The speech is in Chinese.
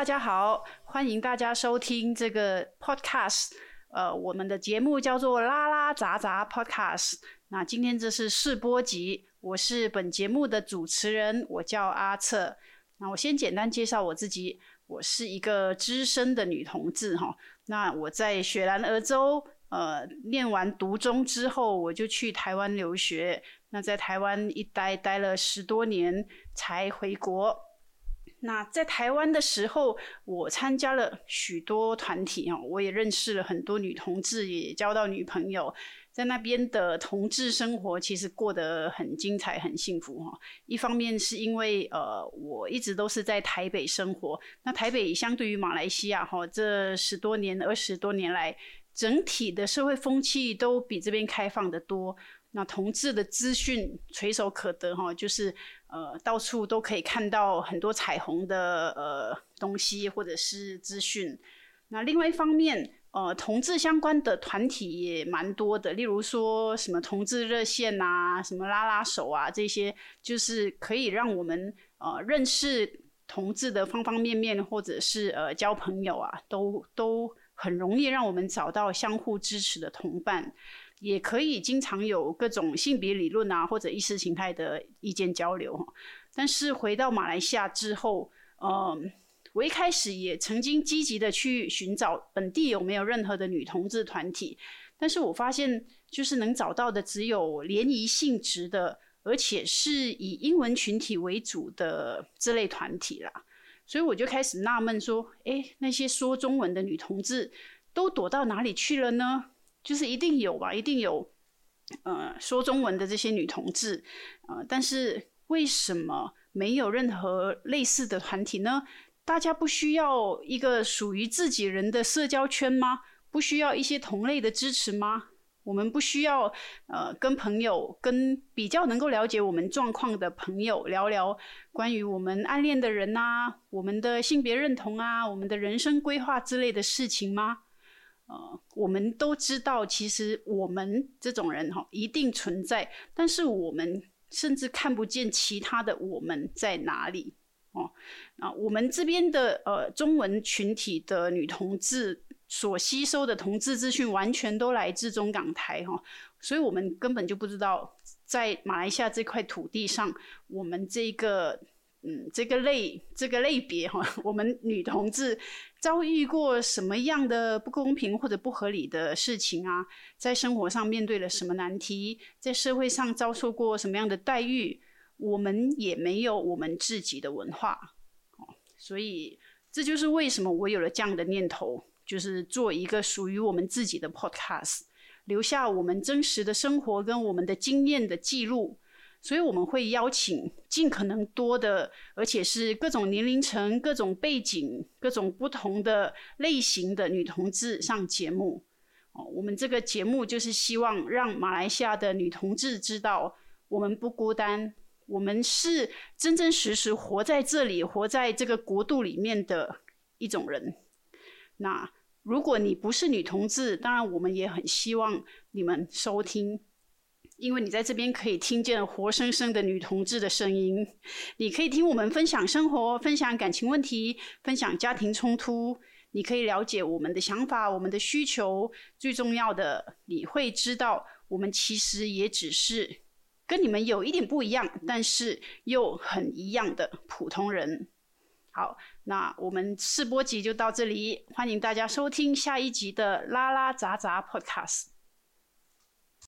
大家好，欢迎大家收听这个 podcast。呃，我们的节目叫做拉拉杂杂 podcast。那今天这是试播集，我是本节目的主持人，我叫阿策。那我先简单介绍我自己，我是一个资深的女同志哈。那我在雪兰莪州呃念完读中之后，我就去台湾留学。那在台湾一待待了十多年，才回国。那在台湾的时候，我参加了许多团体啊，我也认识了很多女同志，也交到女朋友。在那边的同志生活其实过得很精彩、很幸福哈。一方面是因为呃，我一直都是在台北生活，那台北相对于马来西亚哈，这十多年、二十多年来，整体的社会风气都比这边开放的多。那同志的资讯垂手可得哈，就是呃到处都可以看到很多彩虹的呃东西或者是资讯。那另外一方面，呃同志相关的团体也蛮多的，例如说什么同志热线啊，什么拉拉手啊，这些就是可以让我们呃认识同志的方方面面，或者是呃交朋友啊，都都很容易让我们找到相互支持的同伴。也可以经常有各种性别理论啊，或者意识形态的意见交流。但是回到马来西亚之后，嗯，我一开始也曾经积极的去寻找本地有没有任何的女同志团体，但是我发现就是能找到的只有联谊性质的，而且是以英文群体为主的这类团体啦。所以我就开始纳闷说，哎，那些说中文的女同志都躲到哪里去了呢？就是一定有吧，一定有，呃，说中文的这些女同志，呃，但是为什么没有任何类似的团体呢？大家不需要一个属于自己人的社交圈吗？不需要一些同类的支持吗？我们不需要呃，跟朋友、跟比较能够了解我们状况的朋友聊聊关于我们暗恋的人啊，我们的性别认同啊，我们的人生规划之类的事情吗？呃，我们都知道，其实我们这种人哈一定存在，但是我们甚至看不见其他的我们在哪里哦。啊，我们这边的呃中文群体的女同志所吸收的同志资讯，完全都来自中港台哈，所以我们根本就不知道在马来西亚这块土地上，我们这个。嗯，这个类这个类别哈，我们女同志遭遇过什么样的不公平或者不合理的事情啊？在生活上面对了什么难题？在社会上遭受过什么样的待遇？我们也没有我们自己的文化哦，所以这就是为什么我有了这样的念头，就是做一个属于我们自己的 podcast，留下我们真实的生活跟我们的经验的记录。所以我们会邀请尽可能多的，而且是各种年龄层、各种背景、各种不同的类型的女同志上节目。哦，我们这个节目就是希望让马来西亚的女同志知道，我们不孤单，我们是真真实实活在这里、活在这个国度里面的一种人。那如果你不是女同志，当然我们也很希望你们收听。因为你在这边可以听见活生生的女同志的声音，你可以听我们分享生活、分享感情问题、分享家庭冲突，你可以了解我们的想法、我们的需求。最重要的，你会知道我们其实也只是跟你们有一点不一样，但是又很一样的普通人。好，那我们试播集就到这里，欢迎大家收听下一集的拉拉杂杂 Podcast。